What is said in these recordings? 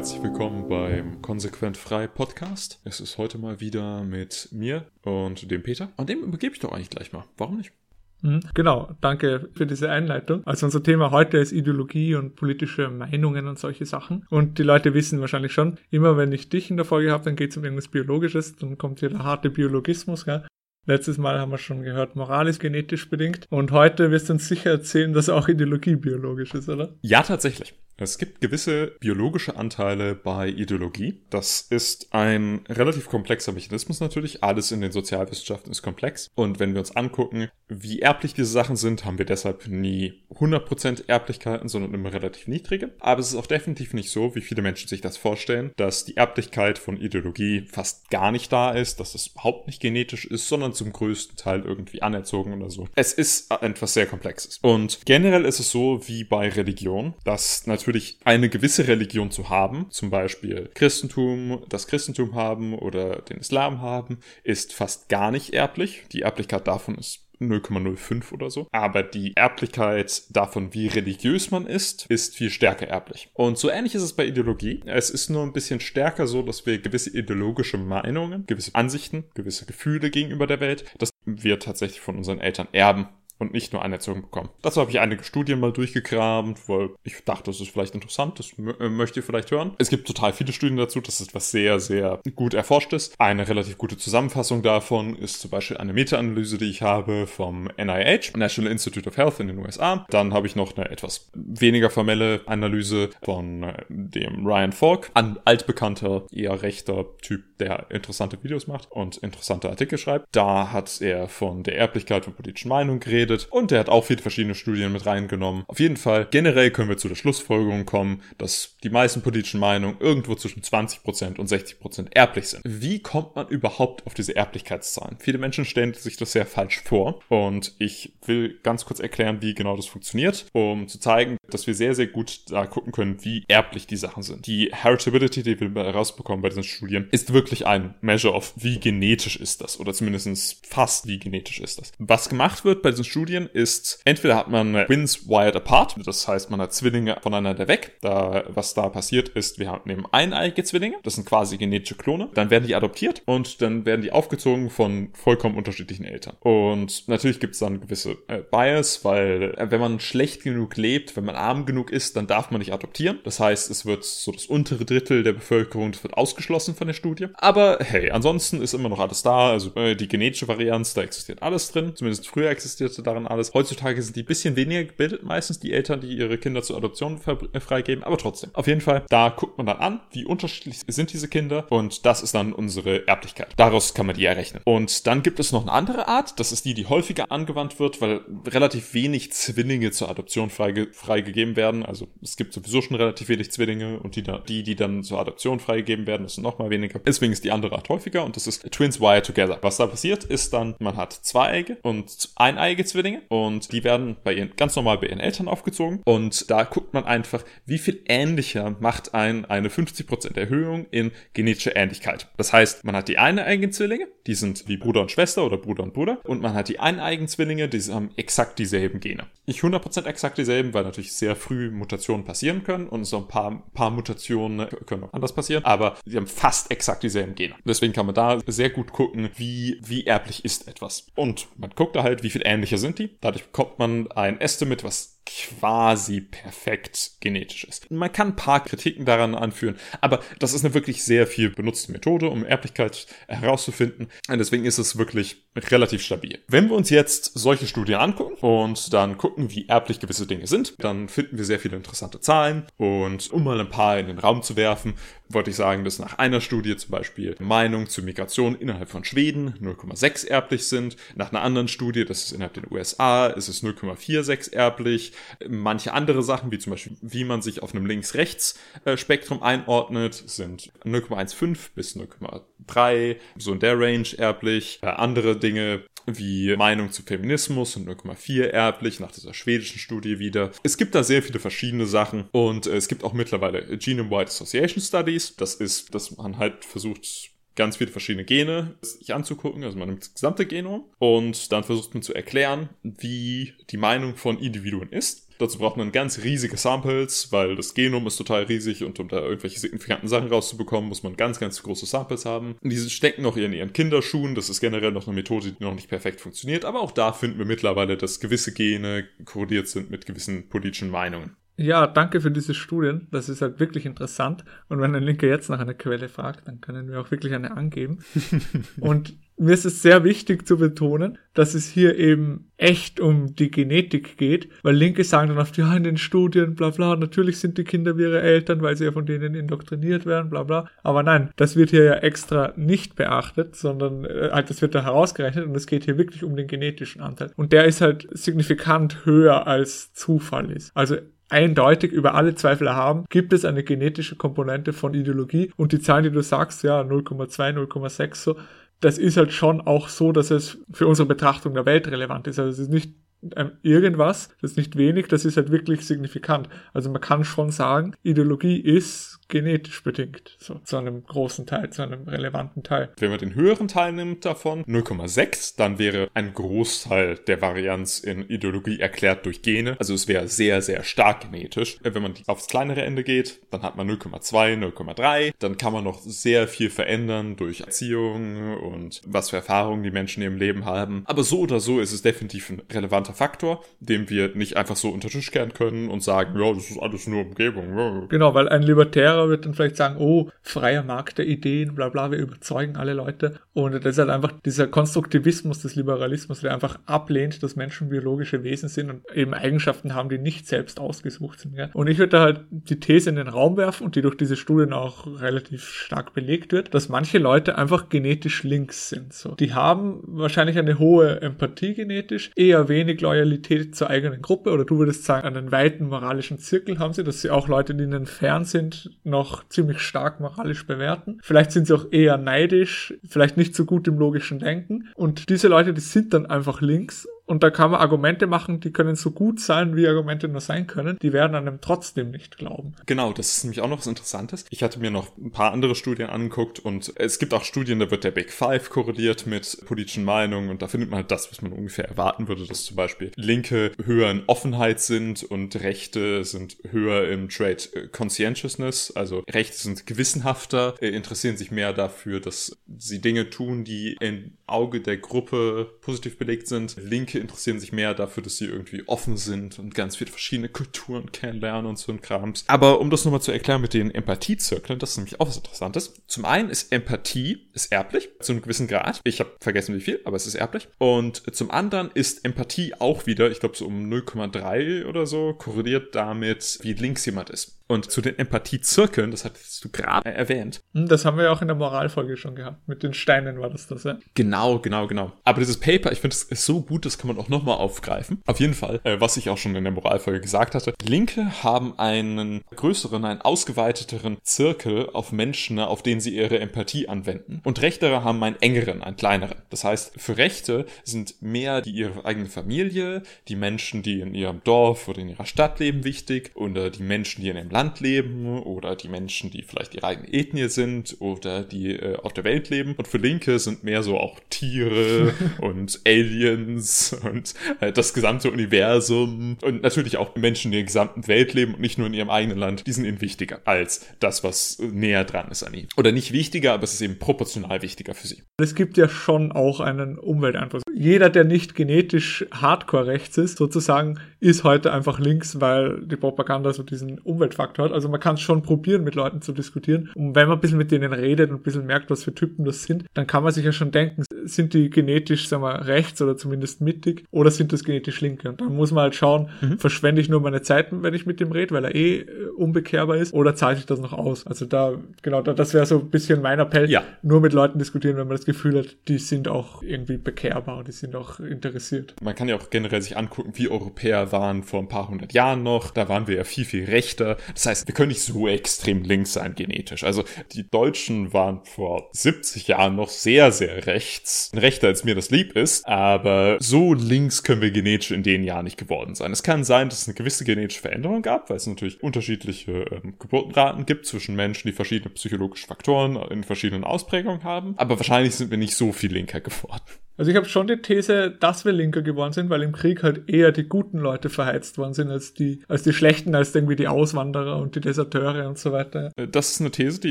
herzlich willkommen beim Konsequent Frei Podcast. Es ist heute mal wieder mit mir und dem Peter. Und dem übergebe ich doch eigentlich gleich mal. Warum nicht? Mhm, genau, danke für diese Einleitung. Also unser Thema heute ist Ideologie und politische Meinungen und solche Sachen. Und die Leute wissen wahrscheinlich schon, immer wenn ich dich in der Folge habe, dann geht es um irgendwas Biologisches, dann kommt hier der harte Biologismus. Gell? Letztes Mal haben wir schon gehört, Moral ist genetisch bedingt. Und heute wirst du uns sicher erzählen, dass auch Ideologie biologisch ist, oder? Ja, tatsächlich. Es gibt gewisse biologische Anteile bei Ideologie. Das ist ein relativ komplexer Mechanismus natürlich. Alles in den Sozialwissenschaften ist komplex. Und wenn wir uns angucken, wie erblich diese Sachen sind, haben wir deshalb nie 100% Erblichkeiten, sondern immer relativ niedrige. Aber es ist auch definitiv nicht so, wie viele Menschen sich das vorstellen, dass die Erblichkeit von Ideologie fast gar nicht da ist, dass es überhaupt nicht genetisch ist, sondern zum größten Teil irgendwie anerzogen oder so. Es ist etwas sehr Komplexes. Und generell ist es so wie bei Religion, dass natürlich natürlich eine gewisse Religion zu haben, zum Beispiel Christentum, das Christentum haben oder den Islam haben, ist fast gar nicht erblich. Die Erblichkeit davon ist 0,05 oder so. Aber die Erblichkeit davon, wie religiös man ist, ist viel stärker erblich. Und so ähnlich ist es bei Ideologie. Es ist nur ein bisschen stärker so, dass wir gewisse ideologische Meinungen, gewisse Ansichten, gewisse Gefühle gegenüber der Welt, dass wir tatsächlich von unseren Eltern erben und nicht nur anerzogen bekommen. Dazu habe ich einige Studien mal durchgekramt, weil ich dachte, das ist vielleicht interessant, das äh, möchte ihr vielleicht hören. Es gibt total viele Studien dazu, das ist etwas sehr, sehr gut erforschtes. Eine relativ gute Zusammenfassung davon ist zum Beispiel eine Meta-Analyse, die ich habe vom NIH, National Institute of Health in den USA. Dann habe ich noch eine etwas weniger formelle Analyse von äh, dem Ryan Falk, ein altbekannter, eher rechter Typ, der interessante Videos macht und interessante Artikel schreibt. Da hat er von der Erblichkeit von politischen Meinungen geredet geredet und der hat auch viele verschiedene Studien mit reingenommen. Auf jeden Fall, generell können wir zu der Schlussfolgerung kommen, dass die meisten politischen Meinungen irgendwo zwischen 20% und 60% erblich sind. Wie kommt man überhaupt auf diese Erblichkeitszahlen? Viele Menschen stellen sich das sehr falsch vor und ich will ganz kurz erklären, wie genau das funktioniert, um zu zeigen, dass wir sehr, sehr gut da gucken können, wie erblich die Sachen sind. Die Heritability, die wir herausbekommen bei diesen Studien, ist wirklich ein Measure of, wie genetisch ist das oder zumindest fast wie genetisch ist das. Was gemacht wird bei diesen Studien, Studien ist, entweder hat man Twins wired apart, das heißt, man hat Zwillinge voneinander weg. Da, was da passiert ist, wir haben eben eineige Zwillinge, das sind quasi genetische Klone. Dann werden die adoptiert und dann werden die aufgezogen von vollkommen unterschiedlichen Eltern. Und natürlich gibt es dann gewisse äh, Bias, weil äh, wenn man schlecht genug lebt, wenn man arm genug ist, dann darf man nicht adoptieren. Das heißt, es wird so das untere Drittel der Bevölkerung, das wird ausgeschlossen von der Studie. Aber hey, ansonsten ist immer noch alles da. Also äh, die genetische Varianz, da existiert alles drin. Zumindest früher existierte da darin alles. Heutzutage sind die ein bisschen weniger gebildet, meistens die Eltern, die ihre Kinder zur Adoption äh, freigeben, aber trotzdem. Auf jeden Fall, da guckt man dann an, wie unterschiedlich sind diese Kinder und das ist dann unsere Erblichkeit. Daraus kann man die errechnen. Und dann gibt es noch eine andere Art, das ist die, die häufiger angewandt wird, weil relativ wenig Zwillinge zur Adoption freige freigegeben werden. Also es gibt sowieso schon relativ wenig Zwillinge und die, die, die dann zur Adoption freigegeben werden, das sind noch mal weniger. Deswegen ist die andere Art häufiger und das ist Twins Wire Together. Was da passiert, ist dann, man hat zweieige und eineige Zwillinge und die werden bei ihren, ganz normal bei ihren Eltern aufgezogen und da guckt man einfach, wie viel ähnlicher macht ein eine 50% Erhöhung in genetischer Ähnlichkeit. Das heißt, man hat die eineigen Zwillinge, die sind wie Bruder und Schwester oder Bruder und Bruder und man hat die eineigen Zwillinge, die haben exakt dieselben Gene. Nicht 100% exakt dieselben, weil natürlich sehr früh Mutationen passieren können und so ein paar, paar Mutationen können auch anders passieren, aber sie haben fast exakt dieselben Gene. Deswegen kann man da sehr gut gucken, wie, wie erblich ist etwas. Und man guckt da halt, wie viel ähnlicher sind die. Dadurch bekommt man ein Estimate, was quasi perfekt genetisch ist. Man kann ein paar Kritiken daran anführen, aber das ist eine wirklich sehr viel benutzte Methode, um Erblichkeit herauszufinden. Und deswegen ist es wirklich relativ stabil. Wenn wir uns jetzt solche Studien angucken und dann gucken, wie erblich gewisse Dinge sind, dann finden wir sehr viele interessante Zahlen. Und um mal ein paar in den Raum zu werfen, wollte ich sagen, dass nach einer Studie zum Beispiel Meinung zur Migration innerhalb von Schweden 0,6 erblich sind. Nach einer anderen Studie, das ist innerhalb der USA, ist es 0,46 erblich. Manche andere Sachen, wie zum Beispiel, wie man sich auf einem Links-Rechts-Spektrum einordnet, sind 0,15 bis 0,3, so in der Range erblich. Äh, andere Dinge wie Meinung zu Feminismus sind 0,4 erblich, nach dieser schwedischen Studie wieder. Es gibt da sehr viele verschiedene Sachen und äh, es gibt auch mittlerweile Genome-Wide Association Studies. Das ist, dass man halt versucht, ganz viele verschiedene Gene sich anzugucken, also man nimmt das gesamte Genom und dann versucht man zu erklären, wie die Meinung von Individuen ist. Dazu braucht man ganz riesige Samples, weil das Genom ist total riesig und um da irgendwelche signifikanten Sachen rauszubekommen, muss man ganz, ganz große Samples haben. Und diese stecken noch in ihren Kinderschuhen. Das ist generell noch eine Methode, die noch nicht perfekt funktioniert. Aber auch da finden wir mittlerweile, dass gewisse Gene korreliert sind mit gewissen politischen Meinungen. Ja, danke für diese Studien. Das ist halt wirklich interessant. Und wenn ein Linker jetzt nach einer Quelle fragt, dann können wir auch wirklich eine angeben. und mir ist es sehr wichtig zu betonen, dass es hier eben echt um die Genetik geht, weil Linke sagen dann oft, ja, in den Studien, bla bla, natürlich sind die Kinder wie ihre Eltern, weil sie ja von denen indoktriniert werden, bla bla. Aber nein, das wird hier ja extra nicht beachtet, sondern äh, halt, das wird da herausgerechnet und es geht hier wirklich um den genetischen Anteil. Und der ist halt signifikant höher als Zufall ist. Also eindeutig über alle Zweifel erhaben, gibt es eine genetische Komponente von Ideologie und die Zahlen, die du sagst, ja, 0,2, 0,6 so, das ist halt schon auch so, dass es für unsere Betrachtung der Welt relevant ist. Also es ist nicht ähm, irgendwas, das ist nicht wenig, das ist halt wirklich signifikant. Also man kann schon sagen, Ideologie ist genetisch bedingt, so zu einem großen Teil, zu einem relevanten Teil. Wenn man den höheren Teil nimmt davon, 0,6, dann wäre ein Großteil der Varianz in Ideologie erklärt durch Gene. Also es wäre sehr, sehr stark genetisch. Wenn man aufs kleinere Ende geht, dann hat man 0,2, 0,3. Dann kann man noch sehr viel verändern durch Erziehung und was für Erfahrungen die Menschen im Leben haben. Aber so oder so ist es definitiv ein relevanter Faktor, den wir nicht einfach so unter Tisch kehren können und sagen, ja, das ist alles nur Umgebung. Genau, weil ein Libertärer Lehrer wird dann vielleicht sagen, oh, freier Markt der Ideen, bla bla, wir überzeugen alle Leute. Und das ist halt einfach dieser Konstruktivismus des Liberalismus, der einfach ablehnt, dass Menschen biologische Wesen sind und eben Eigenschaften haben, die nicht selbst ausgesucht sind. Gell? Und ich würde da halt die These in den Raum werfen und die durch diese Studien auch relativ stark belegt wird, dass manche Leute einfach genetisch links sind. So. Die haben wahrscheinlich eine hohe Empathie genetisch, eher wenig Loyalität zur eigenen Gruppe oder du würdest sagen, einen weiten moralischen Zirkel haben sie, dass sie auch Leute, die ihnen fern sind, noch ziemlich stark moralisch bewerten. Vielleicht sind sie auch eher neidisch, vielleicht nicht so gut im logischen Denken. Und diese Leute, die sind dann einfach links und da kann man Argumente machen, die können so gut sein, wie Argumente nur sein können. Die werden einem trotzdem nicht glauben. Genau, das ist nämlich auch noch was Interessantes. Ich hatte mir noch ein paar andere Studien angeguckt und es gibt auch Studien, da wird der Big Five korreliert mit politischen Meinungen und da findet man halt das, was man ungefähr erwarten würde, dass zum Beispiel Linke höher in Offenheit sind und Rechte sind höher im Trade Conscientiousness. Also Rechte sind gewissenhafter, äh, interessieren sich mehr dafür, dass sie Dinge tun, die im Auge der Gruppe positiv belegt sind. Linke interessieren sich mehr dafür, dass sie irgendwie offen sind und ganz viele verschiedene Kulturen kennenlernen und so ein Krams. Aber um das nochmal zu erklären mit den Empathiezirkeln, das ist nämlich auch was Interessantes. Zum einen ist Empathie ist erblich, zu einem gewissen Grad. Ich habe vergessen wie viel, aber es ist erblich. Und zum anderen ist Empathie auch wieder, ich glaube so um 0,3 oder so, korreliert damit, wie links jemand ist. Und zu den Empathiezirkeln, das hattest du gerade erwähnt. Hm, das haben wir ja auch in der Moralfolge schon gehabt. Mit den Steinen war das das, ja? Genau, genau, genau. Aber dieses Paper, ich finde, es ist so gut, das kann man auch nochmal aufgreifen. Auf jeden Fall, äh, was ich auch schon in der Moralfolge gesagt hatte. Linke haben einen größeren, einen ausgeweiteteren Zirkel auf Menschen, auf denen sie ihre Empathie anwenden. Und Rechtere haben einen engeren, einen kleineren. Das heißt, für Rechte sind mehr die ihre eigene Familie, die Menschen, die in ihrem Dorf oder in ihrer Stadt leben, wichtig. Oder die Menschen, die in einem Land Land leben oder die Menschen, die vielleicht ihre eigene Ethnie sind oder die äh, auf der Welt leben. Und für Linke sind mehr so auch Tiere und Aliens und äh, das gesamte Universum und natürlich auch Menschen, die in der gesamten Welt leben und nicht nur in ihrem eigenen Land. Die sind ihnen wichtiger als das, was näher dran ist an ihnen. Oder nicht wichtiger, aber es ist eben proportional wichtiger für sie. Es gibt ja schon auch einen Umwelteinfluss. Jeder, der nicht genetisch hardcore rechts ist, sozusagen, ist heute einfach links, weil die Propaganda so diesen Umweltfaktor Faktor hat. Also man kann es schon probieren, mit Leuten zu diskutieren. Und wenn man ein bisschen mit denen redet und ein bisschen merkt, was für Typen das sind, dann kann man sich ja schon denken, sind die genetisch, sagen wir, rechts oder zumindest mittig oder sind das genetisch linke? Und dann muss man halt schauen, mhm. verschwende ich nur meine Zeit, wenn ich mit dem rede, weil er eh äh, unbekehrbar ist, oder zahle ich das noch aus? Also da, genau, da, das wäre so ein bisschen mein Appell. Ja. Nur mit Leuten diskutieren, wenn man das Gefühl hat, die sind auch irgendwie bekehrbar und die sind auch interessiert. Man kann ja auch generell sich angucken, wie Europäer waren vor ein paar hundert Jahren noch. Da waren wir ja viel, viel rechter. Das heißt, wir können nicht so extrem links sein genetisch. Also die Deutschen waren vor 70 Jahren noch sehr, sehr rechts. Rechter als mir das lieb ist, aber so links können wir genetisch in den Jahren nicht geworden sein. Es kann sein, dass es eine gewisse genetische Veränderung gab, weil es natürlich unterschiedliche ähm, Geburtenraten gibt zwischen Menschen, die verschiedene psychologische Faktoren in verschiedenen Ausprägungen haben. Aber wahrscheinlich sind wir nicht so viel linker geworden. Also ich habe schon die These, dass wir linker geworden sind, weil im Krieg halt eher die guten Leute verheizt worden sind als die, als die schlechten, als irgendwie die Auswanderer und die Deserteure und so weiter. Äh, das ist eine These, die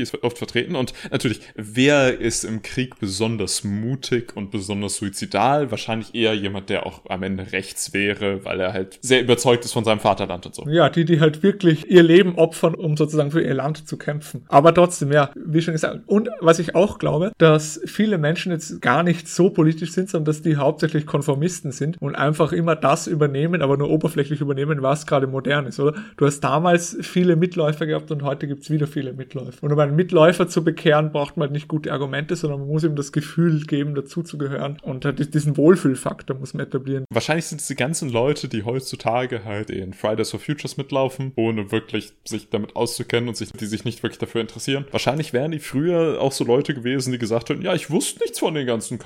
ist oft vertreten. Und natürlich, wer ist im Krieg besonders mutig und besonders suizidal? Wahrscheinlich eher jemand, der auch am Ende rechts wäre, weil er halt sehr überzeugt ist von seinem Vaterland und so. Ja, die, die halt wirklich ihr Leben opfern, um sozusagen für ihr Land zu kämpfen. Aber trotzdem, ja, wie schon gesagt. Und was ich auch glaube, dass viele Menschen jetzt gar nicht so politisch sind, sondern dass die hauptsächlich Konformisten sind und einfach immer das übernehmen, aber nur oberflächlich übernehmen, was gerade modern ist, oder? Du hast damals viele Mitläufer gehabt und heute gibt's wieder viele Mitläufer. Und um einen Mitläufer zu bekehren, braucht man halt nicht gute Argumente, sondern man muss ihm das Gefühl geben, dazuzugehören. Und halt diesen Wohlfühlfaktor muss man etablieren. Wahrscheinlich sind es die ganzen Leute, die heutzutage halt in Fridays for Futures mitlaufen, ohne wirklich sich damit auszukennen und sich, die sich nicht wirklich dafür interessieren. Wahrscheinlich wären die früher auch so Leute gewesen, die gesagt hätten, ja, ich wusste nichts von den ganzen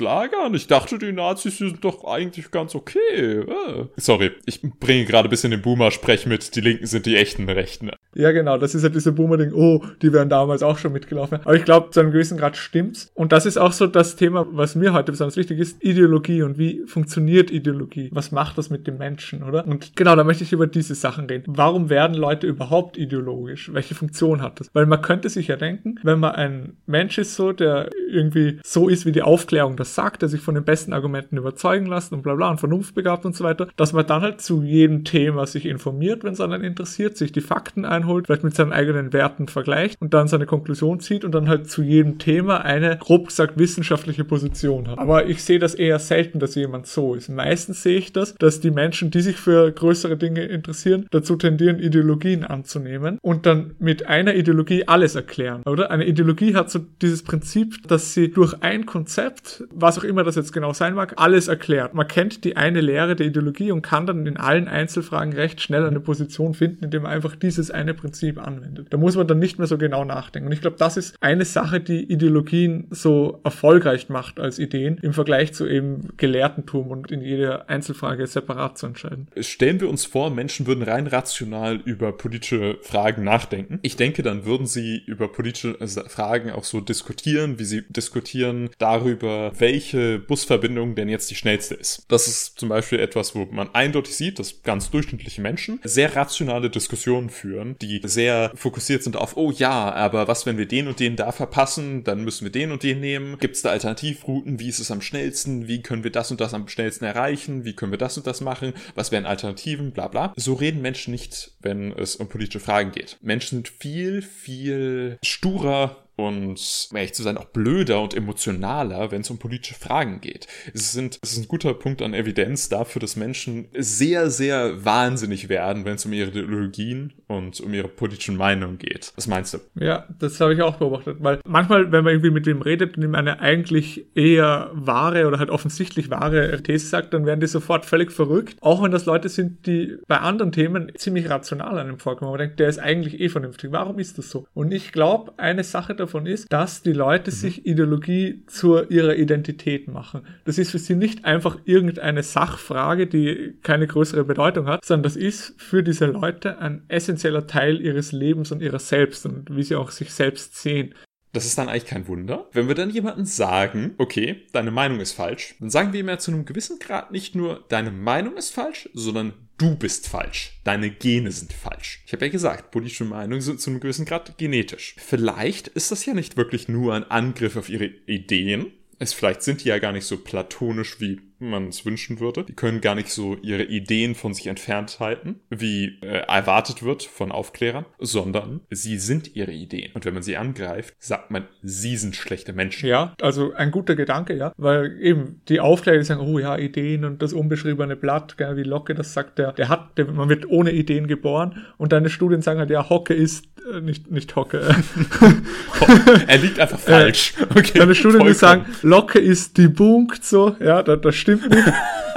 Konzentrationslagern. Ich dachte, die Nazis sind doch eigentlich ganz okay. Äh. Sorry, ich bringe gerade ein bisschen den Boomer-Sprech mit, die Linken sind die echten Rechten. Ja, genau, das ist ja dieser Boomer-Ding, oh, die wären damals auch schon mitgelaufen. Aber ich glaube, zu einem gewissen Grad stimmt's. Und das ist auch so das Thema, was mir heute besonders wichtig ist, Ideologie und wie funktioniert Ideologie? Was macht das mit dem Menschen, oder? Und genau, da möchte ich über diese Sachen reden. Warum werden Leute überhaupt ideologisch? Welche Funktion hat das? Weil man könnte sich ja denken, wenn man ein Mensch ist so, der irgendwie so ist, wie die Aufklärung das sagt, der sich von den besten Argumenten überzeugen lässt und bla bla und vernunftbegabt und so weiter, dass man dann halt zu jedem Thema sich informiert, wenn es einen interessiert, sich die Fakten einholt, vielleicht mit seinen eigenen Werten vergleicht und dann seine Konklusion zieht und dann halt zu jedem Thema eine, grob gesagt, wissenschaftliche Position hat. Aber ich sehe das eher selten, dass jemand so ist. Meistens sehe ich das, dass die Menschen, die sich für größere Dinge interessieren, dazu tendieren, Ideologien anzunehmen und dann mit einer Ideologie alles erklären, oder? Eine Ideologie hat so dieses Prinzip, dass sie durch ein Konzept, was auch immer das jetzt genau sein mag, alles erklärt. Man kennt die eine Lehre der Ideologie und kann dann in allen Einzelfragen recht schnell eine Position finden, indem man einfach dieses eine Prinzip anwendet. Da muss man dann nicht mehr so genau nachdenken. Und ich glaube, das ist eine Sache, die Ideologien so erfolgreich macht als Ideen im Vergleich zu eben Gelehrtentum und in jeder Einzelfrage separat zu entscheiden. Stellen wir uns vor, Menschen würden rein rational über politische Fragen nachdenken. Ich denke, dann würden sie über politische Fragen auch so diskutieren, wie sie diskutieren darüber, welche Busverbindung denn jetzt die schnellste ist. Das ist zum Beispiel etwas, wo man eindeutig sieht, dass ganz durchschnittliche Menschen sehr rationale Diskussionen führen, die sehr fokussiert sind auf, oh ja, aber was, wenn wir den und den da verpassen, dann müssen wir den und den nehmen. Gibt es da Alternativrouten? Wie ist es am schnellsten? Wie können wir das und das am schnellsten erreichen? Wie können wir das und das machen? Was wären Alternativen? Bla bla. So reden Menschen nicht, wenn es um politische Fragen geht. Menschen sind viel, viel sturer und, um ehrlich zu sein, auch blöder und emotionaler, wenn es um politische Fragen geht. Es, sind, es ist ein guter Punkt an Evidenz dafür, dass Menschen sehr, sehr wahnsinnig werden, wenn es um ihre Ideologien und um ihre politischen Meinungen geht. Was meinst du? Ja, das habe ich auch beobachtet, weil manchmal, wenn man irgendwie mit wem redet und ihm eine eigentlich eher wahre oder halt offensichtlich wahre These sagt, dann werden die sofort völlig verrückt. Auch wenn das Leute sind, die bei anderen Themen ziemlich rational an ihm vorkommen. Man denkt, der ist eigentlich eh vernünftig. Warum ist das so? Und ich glaube, eine Sache davon davon ist, dass die Leute mhm. sich Ideologie zu ihrer Identität machen. Das ist für sie nicht einfach irgendeine Sachfrage, die keine größere Bedeutung hat, sondern das ist für diese Leute ein essentieller Teil ihres Lebens und ihrer selbst und wie sie auch sich selbst sehen. Das ist dann eigentlich kein Wunder. Wenn wir dann jemandem sagen, okay, deine Meinung ist falsch, dann sagen wir ihm ja zu einem gewissen Grad nicht nur, deine Meinung ist falsch, sondern du bist falsch. Deine Gene sind falsch. Ich habe ja gesagt, politische Meinungen sind zu einem gewissen Grad genetisch. Vielleicht ist das ja nicht wirklich nur ein Angriff auf ihre Ideen. Es vielleicht sind die ja gar nicht so platonisch wie man es wünschen würde. Die können gar nicht so ihre Ideen von sich entfernt halten, wie äh, erwartet wird von Aufklärern, sondern sie sind ihre Ideen. Und wenn man sie angreift, sagt man, sie sind schlechte Menschen. Ja, also ein guter Gedanke, ja, weil eben die Aufklärer die sagen, oh ja, Ideen und das unbeschriebene Blatt, gell, wie Locke das sagt, der, der hat, der, man wird ohne Ideen geboren und deine Studien sagen halt, ja, Hocke ist äh, nicht, nicht Hocke. er liegt einfach falsch. Okay, deine Studien die sagen, Locke ist debunked, so, ja, das, das stimmt nicht.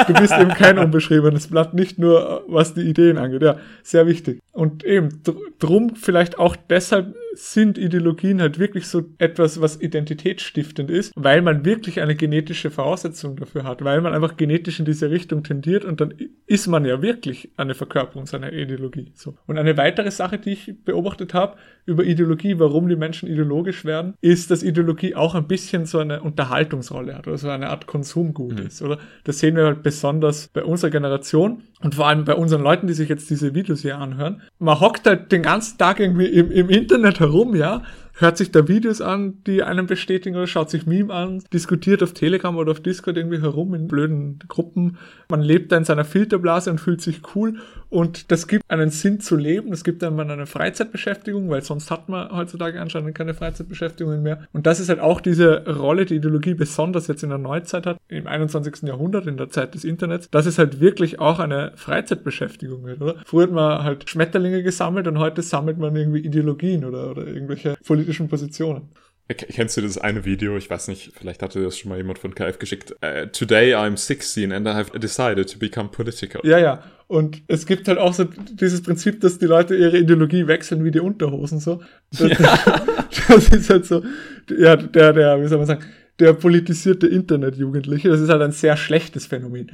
Du bist eben kein unbeschriebenes Blatt, nicht nur was die Ideen angeht. Ja, sehr wichtig. Und eben drum vielleicht auch deshalb sind Ideologien halt wirklich so etwas, was identitätsstiftend ist, weil man wirklich eine genetische Voraussetzung dafür hat, weil man einfach genetisch in diese Richtung tendiert und dann ist man ja wirklich eine Verkörperung seiner Ideologie. So. Und eine weitere Sache, die ich beobachtet habe über Ideologie, warum die Menschen ideologisch werden, ist, dass Ideologie auch ein bisschen so eine Unterhaltungsrolle hat oder so eine Art Konsumgut mhm. ist, oder? Das sehen wir halt besonders bei unserer Generation und vor allem bei unseren Leuten, die sich jetzt diese Videos hier anhören. Man hockt halt den ganzen Tag irgendwie im, im Internet herum, ja, hört sich da Videos an, die einen bestätigen oder schaut sich Meme an, diskutiert auf Telegram oder auf Discord irgendwie herum in blöden Gruppen. Man lebt da in seiner Filterblase und fühlt sich cool und das gibt einen Sinn zu leben. Das gibt einem eine Freizeitbeschäftigung, weil sonst hat man heutzutage anscheinend keine Freizeitbeschäftigungen mehr. Und das ist halt auch diese Rolle, die Ideologie besonders jetzt in der Neuzeit hat, im 21. Jahrhundert, in der Zeit des Internets, dass es halt wirklich auch eine Freizeitbeschäftigung wird, oder? Früher hat man halt Schmetterlinge gesammelt und heute sammelt man irgendwie Ideologien oder, oder irgendwelche politischen politischen Positionen. Kennst du das eine Video? Ich weiß nicht, vielleicht hatte das schon mal jemand von KF geschickt. Uh, Today I'm 16 and I have decided to become political. Ja, ja. Und es gibt halt auch so dieses Prinzip, dass die Leute ihre Ideologie wechseln wie die Unterhosen so. Das, ja. das ist halt so, ja, der, der, wie soll man sagen, der politisierte Internetjugendliche. Das ist halt ein sehr schlechtes Phänomen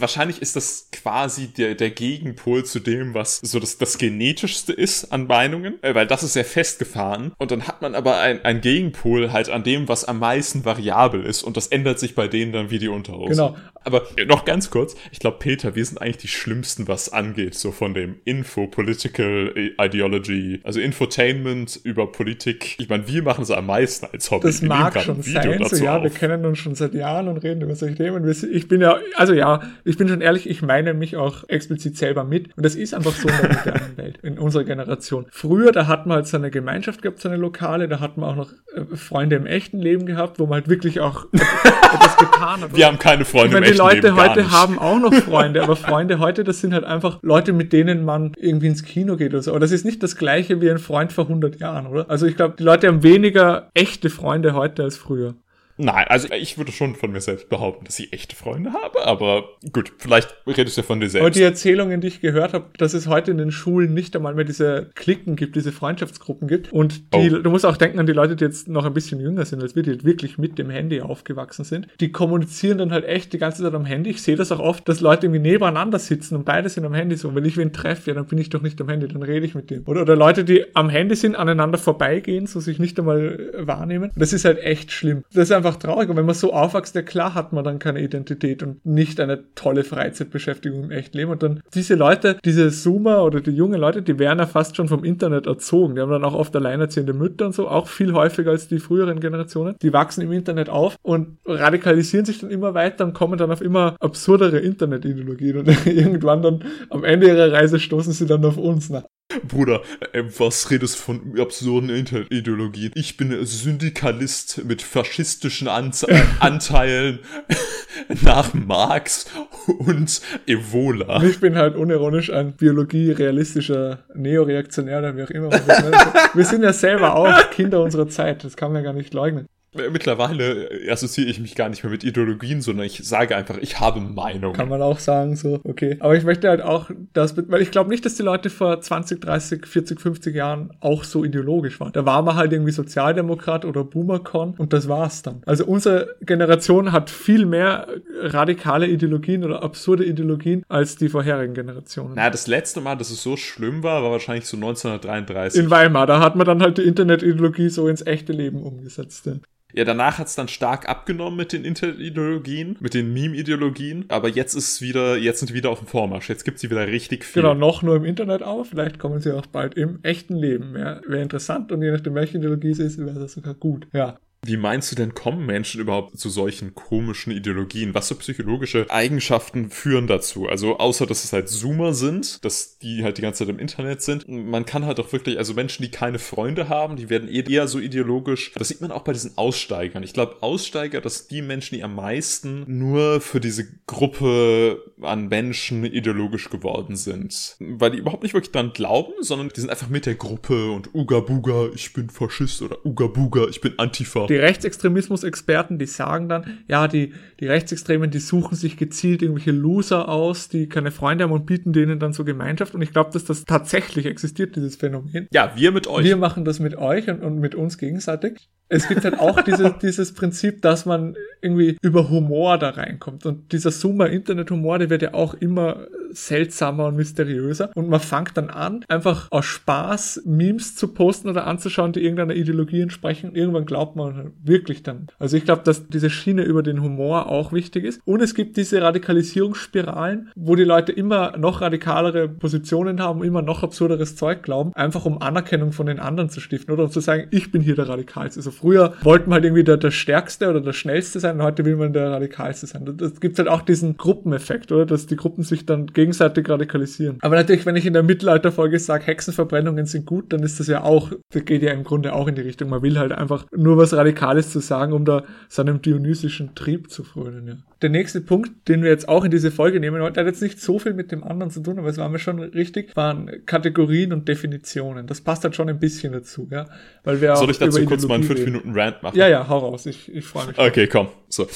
wahrscheinlich ist das quasi der, der Gegenpol zu dem, was so das, das genetischste ist an Meinungen, äh, weil das ist sehr festgefahren. Und dann hat man aber ein, ein Gegenpol halt an dem, was am meisten variabel ist. Und das ändert sich bei denen dann wie die Unterhose. Genau. Aber noch ganz kurz, ich glaube, Peter, wir sind eigentlich die Schlimmsten, was angeht, so von dem Info, Political Ideology, also Infotainment über Politik. Ich meine, wir machen es am meisten als Hobby. Das mag schon sein, so, ja, auf. wir kennen uns schon seit Jahren und reden über solche Themen. Ich bin ja, also ja, ich bin schon ehrlich, ich meine mich auch explizit selber mit. Und das ist einfach so in der modernen Welt, in unserer Generation. Früher, da hat man halt seine Gemeinschaft gehabt, seine Lokale, da hat man auch noch äh, Freunde im echten Leben gehabt, wo man halt wirklich auch etwas getan hat. Wir haben keine Freunde meine, im echten Leben. Die Leute heute haben auch noch Freunde, aber Freunde heute, das sind halt einfach Leute, mit denen man irgendwie ins Kino geht oder so. Aber das ist nicht das gleiche wie ein Freund vor 100 Jahren, oder? Also ich glaube, die Leute haben weniger echte Freunde heute als früher. Nein, also ich würde schon von mir selbst behaupten, dass ich echte Freunde habe, aber gut, vielleicht redest du ja von dir selbst. Aber die Erzählungen, die ich gehört habe, dass es heute in den Schulen nicht einmal mehr diese Klicken gibt, diese Freundschaftsgruppen gibt. Und die, oh. du musst auch denken an die Leute, die jetzt noch ein bisschen jünger sind als wir, die wirklich mit dem Handy aufgewachsen sind. Die kommunizieren dann halt echt die ganze Zeit am Handy. Ich sehe das auch oft, dass Leute irgendwie nebeneinander sitzen und beide sind am Handy so. Wenn ich wen treffe, ja, dann bin ich doch nicht am Handy, dann rede ich mit dem. Oder, oder Leute, die am Handy sind, aneinander vorbeigehen, so sich nicht einmal wahrnehmen. Das ist halt echt schlimm. Das ist einfach traurig. Und wenn man so aufwächst, ja klar hat man dann keine Identität und nicht eine tolle Freizeitbeschäftigung im echten Leben. Und dann diese Leute, diese Zoomer oder die jungen Leute, die werden ja fast schon vom Internet erzogen. Die haben dann auch oft alleinerziehende Mütter und so, auch viel häufiger als die früheren Generationen. Die wachsen im Internet auf und radikalisieren sich dann immer weiter und kommen dann auf immer absurdere Internetideologien. Und irgendwann dann am Ende ihrer Reise stoßen sie dann auf uns. Na, Bruder, äh, was redest du von absurden Interideologien? Ich bin Syndikalist mit faschistischen Ante äh, Anteilen nach Marx und Evola. Ich bin halt unironisch ein biologie-realistischer Neoreaktionär oder wie auch immer. Wir sind ja selber auch Kinder unserer Zeit, das kann man ja gar nicht leugnen. Mittlerweile assoziiere ich mich gar nicht mehr mit Ideologien, sondern ich sage einfach, ich habe Meinung. Kann man auch sagen, so, okay. Aber ich möchte halt auch das, weil ich glaube nicht, dass die Leute vor 20, 30, 40, 50 Jahren auch so ideologisch waren. Da war man halt irgendwie Sozialdemokrat oder Boomercon und das war's dann. Also unsere Generation hat viel mehr radikale Ideologien oder absurde Ideologien als die vorherigen Generationen. Na, das letzte Mal, dass es so schlimm war, war wahrscheinlich so 1933. In Weimar, da hat man dann halt die Internetideologie so ins echte Leben umgesetzt. Ja. Ja, danach hat es dann stark abgenommen mit den Internet-Ideologien, mit den Meme-Ideologien, aber jetzt ist wieder, jetzt sind wieder auf dem Vormarsch. Jetzt gibt sie wieder richtig viel. Genau, noch nur im Internet auf, vielleicht kommen sie auch bald im echten Leben. Ja, wäre interessant und je nachdem, welche Ideologie es ist, wäre das sogar gut. Ja. Wie meinst du denn, kommen Menschen überhaupt zu solchen komischen Ideologien? Was für psychologische Eigenschaften führen dazu? Also außer, dass es halt Zoomer sind, dass die halt die ganze Zeit im Internet sind. Man kann halt auch wirklich, also Menschen, die keine Freunde haben, die werden eh eher so ideologisch. Das sieht man auch bei diesen Aussteigern. Ich glaube, Aussteiger, dass die Menschen, die am meisten nur für diese Gruppe an Menschen ideologisch geworden sind. Weil die überhaupt nicht wirklich dran glauben, sondern die sind einfach mit der Gruppe und Uga Buga, ich bin Faschist oder Uga Buga, ich bin Antifa die Rechtsextremismus-Experten, die sagen dann, ja, die, die Rechtsextremen, die suchen sich gezielt irgendwelche Loser aus, die keine Freunde haben und bieten denen dann so Gemeinschaft. Und ich glaube, dass das tatsächlich existiert, dieses Phänomen. Ja, wir mit euch. Wir machen das mit euch und, und mit uns gegenseitig. Es gibt halt auch diese, dieses Prinzip, dass man irgendwie über Humor da reinkommt. Und dieser Zoomer-Internet-Humor, der wird ja auch immer seltsamer und mysteriöser. Und man fängt dann an, einfach aus Spaß Memes zu posten oder anzuschauen, die irgendeiner Ideologie entsprechen. Irgendwann glaubt man wirklich dann. Also ich glaube, dass diese Schiene über den Humor auch wichtig ist. Und es gibt diese Radikalisierungsspiralen, wo die Leute immer noch radikalere Positionen haben, immer noch absurderes Zeug glauben, einfach um Anerkennung von den anderen zu stiften oder um zu sagen, ich bin hier der Radikalste. Also früher wollten wir halt irgendwie der, der Stärkste oder der Schnellste sein und heute will man der Radikalste sein. Das gibt halt auch diesen Gruppeneffekt, oder? Dass die Gruppen sich dann gegenseitig radikalisieren. Aber natürlich, wenn ich in der Mittelalterfolge sage, Hexenverbrennungen sind gut, dann ist das ja auch, das geht ja im Grunde auch in die Richtung. Man will halt einfach nur was Radikales zu sagen, um da seinem dionysischen Trieb zu frönen, ja. Der nächste Punkt, den wir jetzt auch in diese Folge nehmen wollten, hat jetzt nicht so viel mit dem anderen zu tun, aber es war mir schon richtig, waren Kategorien und Definitionen. Das passt halt schon ein bisschen dazu, ja. Weil wir Soll ich dazu kurz mal einen 5 Minuten Rant machen? Ja, ja, hau raus. Ich, ich freue mich. Okay, komm. So.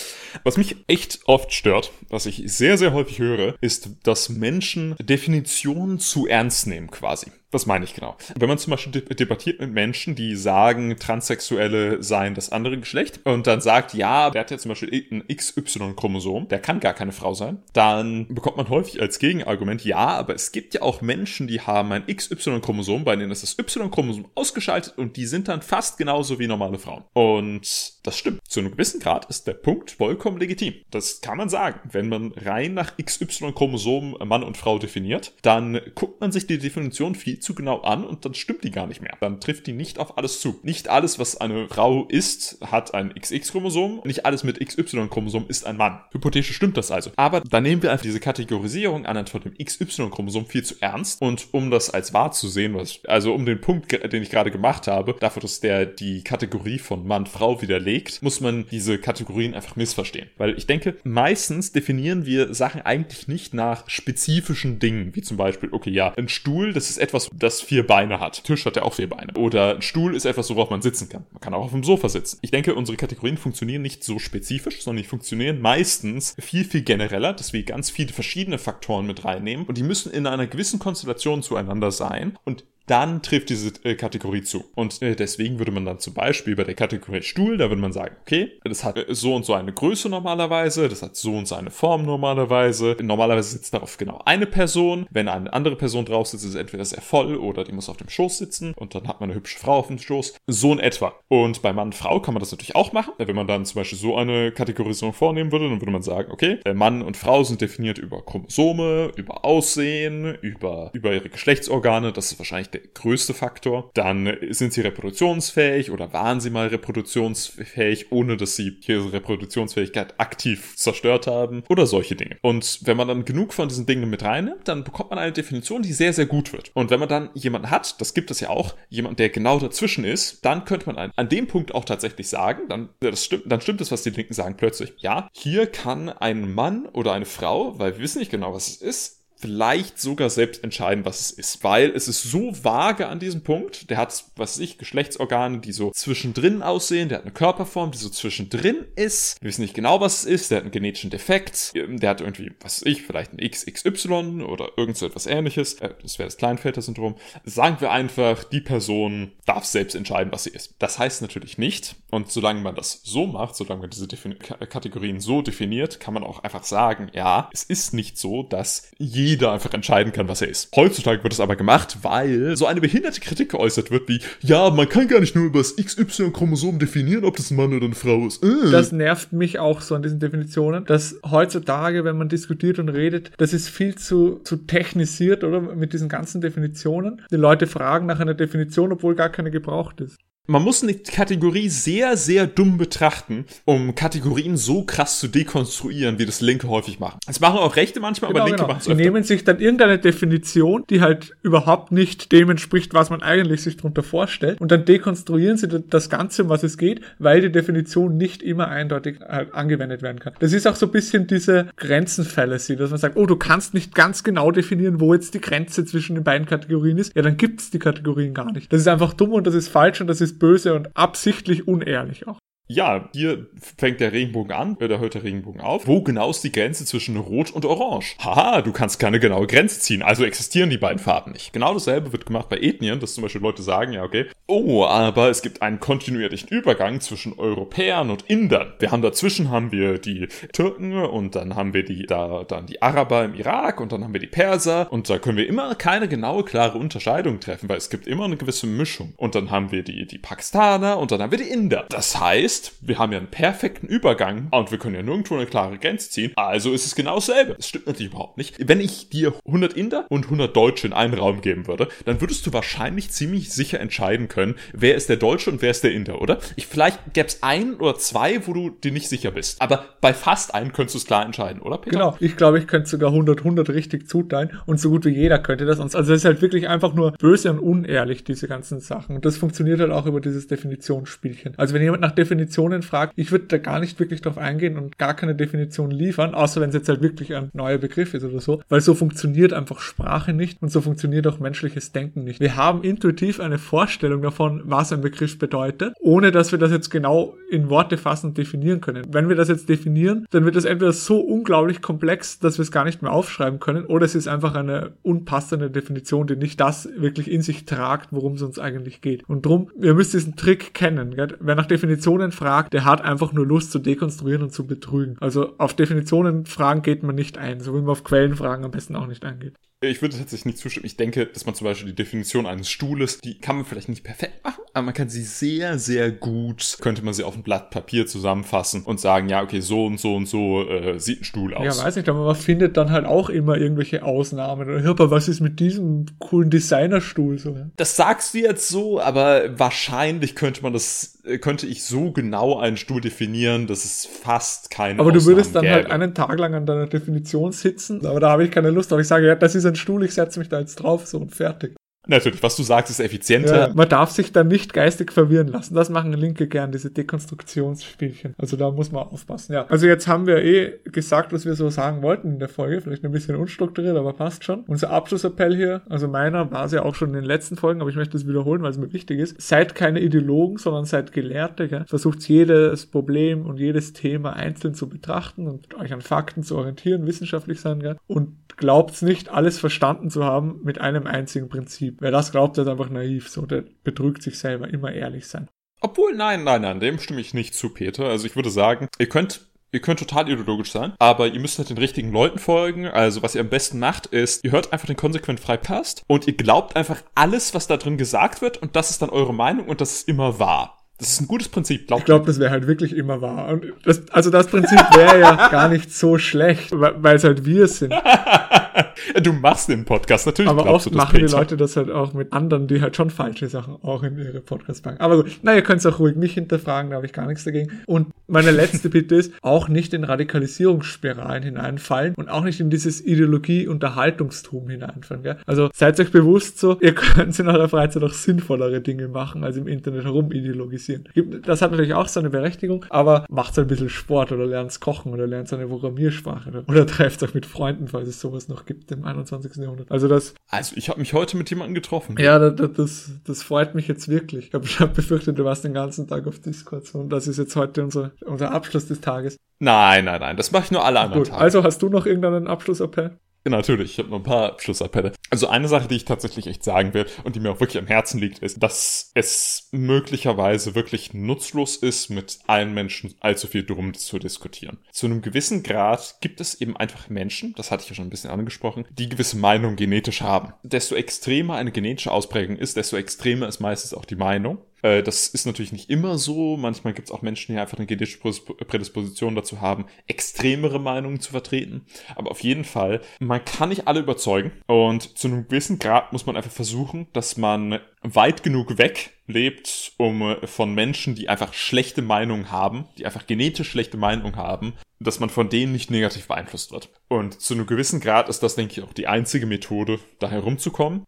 Was mich echt oft stört, was ich sehr, sehr häufig höre, ist, dass Menschen Definitionen zu ernst nehmen quasi. Was meine ich genau? Wenn man zum Beispiel debattiert mit Menschen, die sagen, Transsexuelle seien das andere Geschlecht und dann sagt, ja, der hat ja zum Beispiel ein XY-Chromosom, der kann gar keine Frau sein, dann bekommt man häufig als Gegenargument, ja, aber es gibt ja auch Menschen, die haben ein XY-Chromosom, bei denen ist das Y-Chromosom ausgeschaltet und die sind dann fast genauso wie normale Frauen. Und das stimmt. Zu einem gewissen Grad ist der Punkt vollkommen legitim. Das kann man sagen. Wenn man rein nach XY-Chromosom Mann und Frau definiert, dann guckt man sich die Definition viel zu genau an und dann stimmt die gar nicht mehr. Dann trifft die nicht auf alles zu. Nicht alles, was eine Frau ist, hat ein XX-Chromosom. Nicht alles mit XY-Chromosom ist ein Mann. Hypothetisch stimmt das also. Aber dann nehmen wir einfach diese Kategorisierung anhand von dem XY-Chromosom viel zu ernst. Und um das als wahr zu sehen, was, also um den Punkt, den ich gerade gemacht habe, dafür, dass der die Kategorie von Mann, Frau widerlegt, muss man diese Kategorien einfach missverstehen. Weil ich denke, meistens definieren wir Sachen eigentlich nicht nach spezifischen Dingen, wie zum Beispiel, okay, ja, ein Stuhl, das ist etwas, das vier Beine hat. Tisch hat ja auch vier Beine. Oder ein Stuhl ist etwas, worauf man sitzen kann. Man kann auch auf dem Sofa sitzen. Ich denke, unsere Kategorien funktionieren nicht so spezifisch, sondern die funktionieren meistens viel, viel genereller, dass wir ganz viele verschiedene Faktoren mit reinnehmen und die müssen in einer gewissen Konstellation zueinander sein und dann trifft diese äh, Kategorie zu. Und äh, deswegen würde man dann zum Beispiel bei der Kategorie Stuhl, da würde man sagen, okay, das hat äh, so und so eine Größe normalerweise, das hat so und so eine Form normalerweise. Normalerweise sitzt darauf genau eine Person. Wenn eine andere Person drauf sitzt, ist entweder sehr voll oder die muss auf dem Schoß sitzen und dann hat man eine hübsche Frau auf dem Schoß. So in etwa. Und bei Mann und Frau kann man das natürlich auch machen. Wenn man dann zum Beispiel so eine Kategorisierung vornehmen würde, dann würde man sagen, okay, Mann und Frau sind definiert über Chromosome, über Aussehen, über, über ihre Geschlechtsorgane. Das ist wahrscheinlich der größte Faktor. Dann sind sie reproduktionsfähig oder waren sie mal reproduktionsfähig, ohne dass sie ihre Reproduktionsfähigkeit aktiv zerstört haben oder solche Dinge. Und wenn man dann genug von diesen Dingen mit reinnimmt, dann bekommt man eine Definition, die sehr, sehr gut wird. Und wenn man dann jemanden hat, das gibt es ja auch, jemand, der genau dazwischen ist, dann könnte man an dem Punkt auch tatsächlich sagen, dann, das stimmt, dann stimmt es, was die Linken sagen plötzlich. Ja, hier kann ein Mann oder eine Frau, weil wir wissen nicht genau, was es ist, vielleicht sogar selbst entscheiden, was es ist. Weil es ist so vage an diesem Punkt. Der hat, was weiß ich, Geschlechtsorgane, die so zwischendrin aussehen. Der hat eine Körperform, die so zwischendrin ist. Wir wissen nicht genau, was es ist. Der hat einen genetischen Defekt. Der hat irgendwie, was weiß ich, vielleicht ein XXY oder irgend so etwas ähnliches. Äh, das wäre das Kleinväter-Syndrom. Sagen wir einfach, die Person darf selbst entscheiden, was sie ist. Das heißt natürlich nicht. Und solange man das so macht, solange man diese Defin Kategorien so definiert, kann man auch einfach sagen, ja, es ist nicht so, dass jeder jeder einfach entscheiden kann, was er ist. Heutzutage wird es aber gemacht, weil so eine behinderte Kritik geäußert wird wie, ja, man kann gar nicht nur über das XY-Chromosom definieren, ob das ein Mann oder eine Frau ist. Äh. Das nervt mich auch so an diesen Definitionen, dass heutzutage, wenn man diskutiert und redet, das ist viel zu, zu technisiert, oder? Mit diesen ganzen Definitionen. Die Leute fragen nach einer Definition, obwohl gar keine gebraucht ist man muss eine Kategorie sehr, sehr dumm betrachten, um Kategorien so krass zu dekonstruieren, wie das Linke häufig machen. Das machen auch Rechte manchmal, genau, aber Linke genau. machen es öfter. Die nehmen sich dann irgendeine Definition, die halt überhaupt nicht dem entspricht, was man eigentlich sich darunter vorstellt, und dann dekonstruieren sie das Ganze, um was es geht, weil die Definition nicht immer eindeutig halt angewendet werden kann. Das ist auch so ein bisschen diese Grenzenfallacy, dass man sagt, oh, du kannst nicht ganz genau definieren, wo jetzt die Grenze zwischen den beiden Kategorien ist. Ja, dann gibt es die Kategorien gar nicht. Das ist einfach dumm und das ist falsch und das ist böse und absichtlich unehrlich auch. Ja, hier fängt der Regenbogen an, äh, da hört der Regenbogen auf. Wo genau ist die Grenze zwischen Rot und Orange? Haha, du kannst keine genaue Grenze ziehen, also existieren die beiden Farben nicht. Genau dasselbe wird gemacht bei Ethnien, dass zum Beispiel Leute sagen, ja, okay, oh, aber es gibt einen kontinuierlichen Übergang zwischen Europäern und Indern. Wir haben dazwischen haben wir die Türken und dann haben wir die, da, dann die Araber im Irak und dann haben wir die Perser und da können wir immer keine genaue, klare Unterscheidung treffen, weil es gibt immer eine gewisse Mischung. Und dann haben wir die, die Pakistaner und dann haben wir die Inder. Das heißt, wir haben ja einen perfekten Übergang und wir können ja nirgendwo eine klare Grenze ziehen. Also ist es genau dasselbe. Das stimmt natürlich überhaupt nicht. Wenn ich dir 100 Inder und 100 Deutsche in einen Raum geben würde, dann würdest du wahrscheinlich ziemlich sicher entscheiden können, wer ist der Deutsche und wer ist der Inder, oder? Ich, vielleicht gäbe es ein oder zwei, wo du dir nicht sicher bist. Aber bei fast einen könntest du es klar entscheiden, oder Peter? Genau. Ich glaube, ich könnte sogar 100, 100 richtig zuteilen und so gut wie jeder könnte das. Also es ist halt wirklich einfach nur böse und unehrlich, diese ganzen Sachen. Und das funktioniert halt auch über dieses Definitionsspielchen. Also wenn jemand nach Definitionen fragt, ich würde da gar nicht wirklich drauf eingehen und gar keine Definition liefern, außer wenn es jetzt halt wirklich ein neuer Begriff ist oder so, weil so funktioniert einfach Sprache nicht und so funktioniert auch menschliches Denken nicht. Wir haben intuitiv eine Vorstellung davon, was ein Begriff bedeutet, ohne dass wir das jetzt genau in Worte fassen und definieren können. Wenn wir das jetzt definieren, dann wird das entweder so unglaublich komplex, dass wir es gar nicht mehr aufschreiben können, oder es ist einfach eine unpassende Definition, die nicht das wirklich in sich tragt, worum es uns eigentlich geht. Und drum, ihr müsst diesen Trick kennen. Gell? Wer nach Definitionen fragt, der hat einfach nur Lust zu dekonstruieren und zu betrügen. Also auf Definitionen fragen geht man nicht ein, so wie man auf Quellenfragen am besten auch nicht eingeht. Ich würde tatsächlich nicht zustimmen. Ich denke, dass man zum Beispiel die Definition eines Stuhles, die kann man vielleicht nicht perfekt machen, aber man kann sie sehr, sehr gut, könnte man sie auf ein Blatt Papier zusammenfassen und sagen, ja, okay, so und so und so äh, sieht ein Stuhl aus. Ja, weiß nicht, aber man findet dann halt auch immer irgendwelche Ausnahmen. Oder hör was ist mit diesem coolen Designerstuhl so? Ja? Das sagst du jetzt so, aber wahrscheinlich könnte man das, äh, könnte ich so genau einen Stuhl definieren, dass es fast keine Aber du würdest dann halt gäbe. halt einen Tag lang an deiner Definition sitzen, aber da habe ich keine Lust, aber ich sage, ja, das ist ein Stuhl, ich setze mich da jetzt drauf, so und fertig. Natürlich, was du sagst, ist effizienter. Ja, man darf sich dann nicht geistig verwirren lassen. Das machen Linke gern, diese Dekonstruktionsspielchen. Also da muss man aufpassen, ja. Also jetzt haben wir eh gesagt, was wir so sagen wollten in der Folge. Vielleicht ein bisschen unstrukturiert, aber passt schon. Unser Abschlussappell hier, also meiner war es ja auch schon in den letzten Folgen, aber ich möchte es wiederholen, weil es mir wichtig ist. Seid keine Ideologen, sondern seid Gelehrte. Gell? Versucht jedes Problem und jedes Thema einzeln zu betrachten und euch an Fakten zu orientieren, wissenschaftlich sein. Gell? Und glaubt nicht, alles verstanden zu haben mit einem einzigen Prinzip. Wer das glaubt, der ist einfach naiv. So, der betrügt sich selber. Immer ehrlich sein. Obwohl, nein, nein, nein, dem stimme ich nicht zu, Peter. Also ich würde sagen, ihr könnt Ihr könnt total ideologisch sein, aber ihr müsst halt den richtigen Leuten folgen. Also was ihr am besten macht, ist, ihr hört einfach den konsequent Freipast und ihr glaubt einfach alles, was da drin gesagt wird und das ist dann eure Meinung und das ist immer wahr. Das ist ein gutes Prinzip, glaubt Ich glaube, das wäre halt wirklich immer wahr. Und das, also das Prinzip wäre ja gar nicht so schlecht, weil es halt wir sind. du machst den Podcast, natürlich. Aber oft machen Peter. die Leute das halt auch mit anderen, die halt schon falsche Sachen auch in ihre Podcasts packen. Aber gut, na, ihr könnt es auch ruhig mich hinterfragen, da habe ich gar nichts dagegen. Und meine letzte Bitte ist, auch nicht in Radikalisierungsspiralen hineinfallen und auch nicht in dieses Ideologie-Unterhaltungstum hineinfallen. Gell? Also seid euch bewusst so, ihr könnt in eurer Freizeit auch sinnvollere Dinge machen, als im Internet herumideologisieren. Das hat natürlich auch seine Berechtigung, aber macht ein bisschen Sport oder lernt kochen oder lernt eine Programmiersprache oder, oder trefft euch mit Freunden, falls es sowas noch gibt im 21. Jahrhundert. Also das. Also ich habe mich heute mit jemandem getroffen. Ja, das, das, das freut mich jetzt wirklich. Ich habe hab befürchtet, du warst den ganzen Tag auf Discord und das ist jetzt heute unser, unser Abschluss des Tages. Nein, nein, nein, das mache ich nur alle anderen Gut, Tage. Also hast du noch irgendeinen Abschlussappell? Natürlich, ich habe noch ein paar Schlussappelle. Also eine Sache, die ich tatsächlich echt sagen will und die mir auch wirklich am Herzen liegt, ist, dass es möglicherweise wirklich nutzlos ist, mit allen Menschen allzu viel drum zu diskutieren. Zu einem gewissen Grad gibt es eben einfach Menschen, das hatte ich ja schon ein bisschen angesprochen, die gewisse Meinungen genetisch haben. Desto extremer eine genetische Ausprägung ist, desto extremer ist meistens auch die Meinung. Äh, das ist natürlich nicht immer so. Manchmal gibt es auch Menschen, die einfach eine genetische Prädisposition dazu haben, extremere Meinungen zu vertreten. Aber auf jeden Fall, man kann nicht alle überzeugen. Und zu einem gewissen Grad muss man einfach versuchen, dass man weit genug weg lebt, um von Menschen, die einfach schlechte Meinungen haben, die einfach genetisch schlechte Meinungen haben, dass man von denen nicht negativ beeinflusst wird. Und zu einem gewissen Grad ist das, denke ich, auch die einzige Methode, da herumzukommen.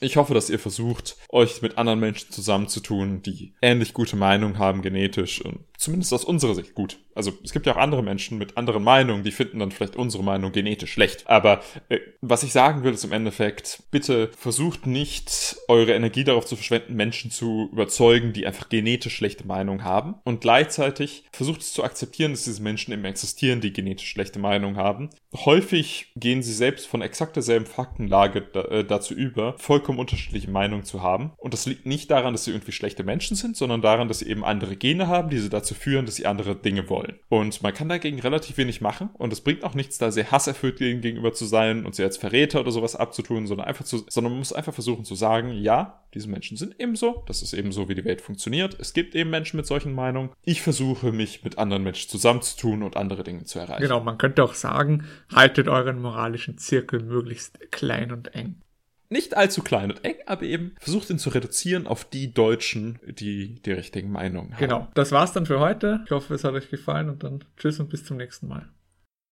Ich hoffe, dass ihr versucht, euch mit anderen Menschen zusammenzutun, die ähnlich gute Meinungen haben genetisch und zumindest aus unserer Sicht gut. Also es gibt ja auch andere Menschen mit anderen Meinungen, die finden dann vielleicht unsere Meinung genetisch schlecht. Aber äh, was ich sagen will, ist im Endeffekt, bitte versucht nicht, eure Energie darauf zu verschwenden, Menschen zu überzeugen, die einfach genetisch schlechte Meinungen haben. Und gleichzeitig versucht es zu akzeptieren, dass diese Menschen eben existieren, die genetisch schlechte Meinungen haben. Häufig gehen sie selbst von exakt derselben Faktenlage äh, dazu über, vollkommen unterschiedliche Meinungen zu haben. Und das liegt nicht daran, dass sie irgendwie schlechte Menschen sind, sondern daran, dass sie eben andere Gene haben, die sie dazu führen, dass sie andere Dinge wollen. Und man kann dagegen relativ wenig machen. Und es bringt auch nichts, da sehr hasserfüllt gegenüber zu sein und sie als Verräter oder sowas abzutun, sondern einfach zu, sondern man muss einfach versuchen zu sagen, ja, diese Menschen sind ebenso. Das ist eben so, wie die Welt funktioniert. Es gibt eben Menschen mit solchen Meinungen. Ich versuche, mich mit anderen Menschen zusammenzutun und andere Dinge zu erreichen. Genau, man könnte auch sagen, haltet euren moralischen Zirkel möglichst klein und eng nicht allzu klein und eng, aber eben versucht ihn zu reduzieren auf die Deutschen, die die richtigen Meinungen haben. Genau, das war's dann für heute. Ich hoffe, es hat euch gefallen und dann tschüss und bis zum nächsten Mal.